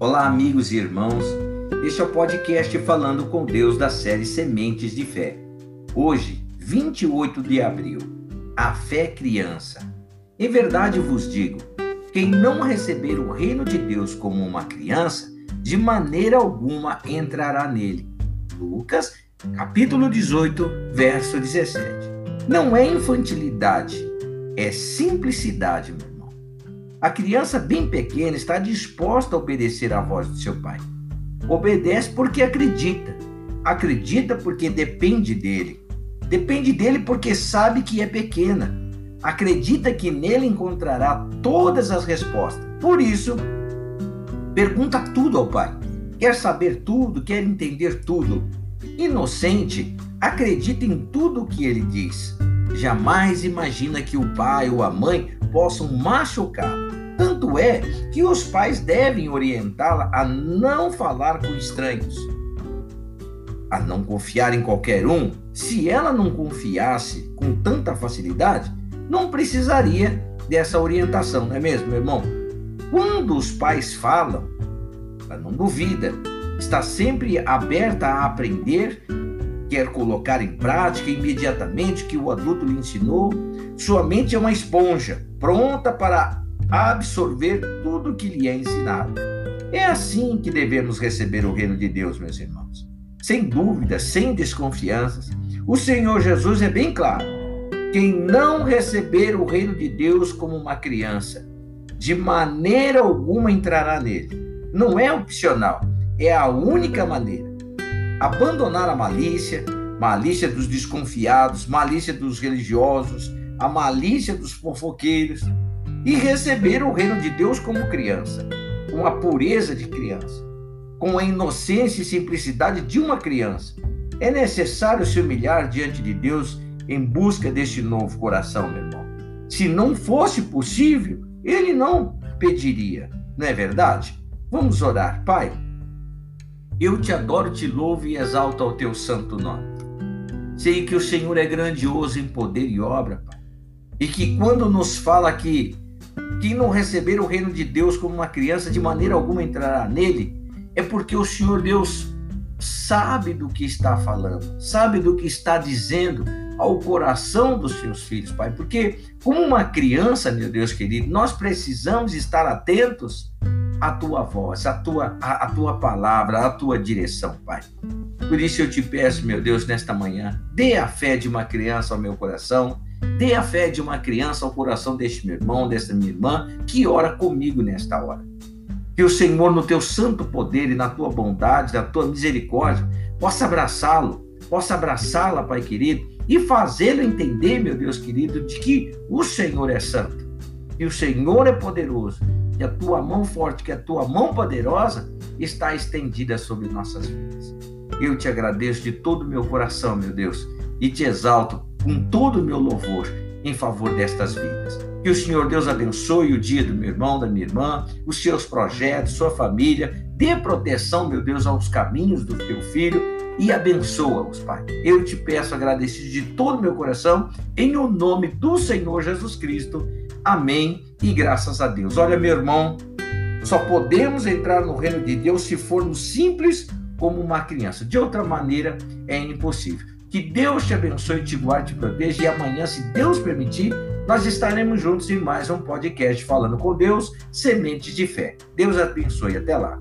Olá, amigos e irmãos. Este é o podcast Falando com Deus da série Sementes de Fé. Hoje, 28 de abril, a fé criança. Em verdade vos digo: quem não receber o reino de Deus como uma criança, de maneira alguma entrará nele. Lucas, capítulo 18, verso 17. Não é infantilidade, é simplicidade, meu a criança bem pequena está disposta a obedecer à voz do seu pai. Obedece porque acredita. Acredita porque depende dele. Depende dele porque sabe que é pequena. Acredita que nele encontrará todas as respostas. Por isso, pergunta tudo ao pai. Quer saber tudo, quer entender tudo. Inocente, acredita em tudo o que ele diz. Jamais imagina que o pai ou a mãe possam machucá-la tanto é que os pais devem orientá-la a não falar com estranhos, a não confiar em qualquer um. Se ela não confiasse com tanta facilidade, não precisaria dessa orientação, não é mesmo, meu irmão? Quando os pais falam, ela não duvida, está sempre aberta a aprender, quer colocar em prática imediatamente que o adulto lhe ensinou. Sua mente é uma esponja, pronta para absorver tudo que lhe é ensinado. É assim que devemos receber o reino de Deus, meus irmãos. Sem dúvida, sem desconfianças. O Senhor Jesus é bem claro. Quem não receber o reino de Deus como uma criança, de maneira alguma entrará nele. Não é opcional, é a única maneira. Abandonar a malícia, malícia dos desconfiados, malícia dos religiosos, a malícia dos fofoqueiros, e receber o reino de Deus como criança, com a pureza de criança, com a inocência e simplicidade de uma criança. É necessário se humilhar diante de Deus em busca deste novo coração, meu irmão. Se não fosse possível, ele não pediria, não é verdade? Vamos orar, Pai. Eu te adoro, te louvo e exalto ao teu santo nome. Sei que o Senhor é grandioso em poder e obra, Pai. E que quando nos fala que quem não receber o reino de Deus como uma criança, de maneira alguma entrará nele, é porque o Senhor Deus sabe do que está falando, sabe do que está dizendo ao coração dos seus filhos, Pai. Porque, como uma criança, meu Deus querido, nós precisamos estar atentos à tua voz, à tua, à, à tua palavra, à tua direção, Pai. Por isso eu te peço, meu Deus, nesta manhã, dê a fé de uma criança ao meu coração Dê a fé de uma criança ao coração deste meu irmão, desta minha irmã, que ora comigo nesta hora. Que o Senhor, no teu santo poder e na tua bondade, na tua misericórdia, possa abraçá-lo, possa abraçá-la, Pai querido, e fazê-lo entender, meu Deus querido, de que o Senhor é santo, que o Senhor é poderoso, que a tua mão forte, que a tua mão poderosa está estendida sobre nossas vidas. Eu te agradeço de todo o meu coração, meu Deus, e te exalto com todo o meu louvor em favor destas vidas. Que o Senhor Deus abençoe o dia do meu irmão, da minha irmã, os seus projetos, sua família. Dê proteção, meu Deus, aos caminhos do teu filho e abençoa-os, Pai. Eu te peço agradecido de todo o meu coração, em o nome do Senhor Jesus Cristo. Amém e graças a Deus. Olha, meu irmão, só podemos entrar no reino de Deus se formos simples como uma criança. De outra maneira, é impossível. Que Deus te abençoe, te guarde, te proteja. E amanhã, se Deus permitir, nós estaremos juntos em mais um podcast falando com Deus, Sementes de Fé. Deus abençoe. Até lá.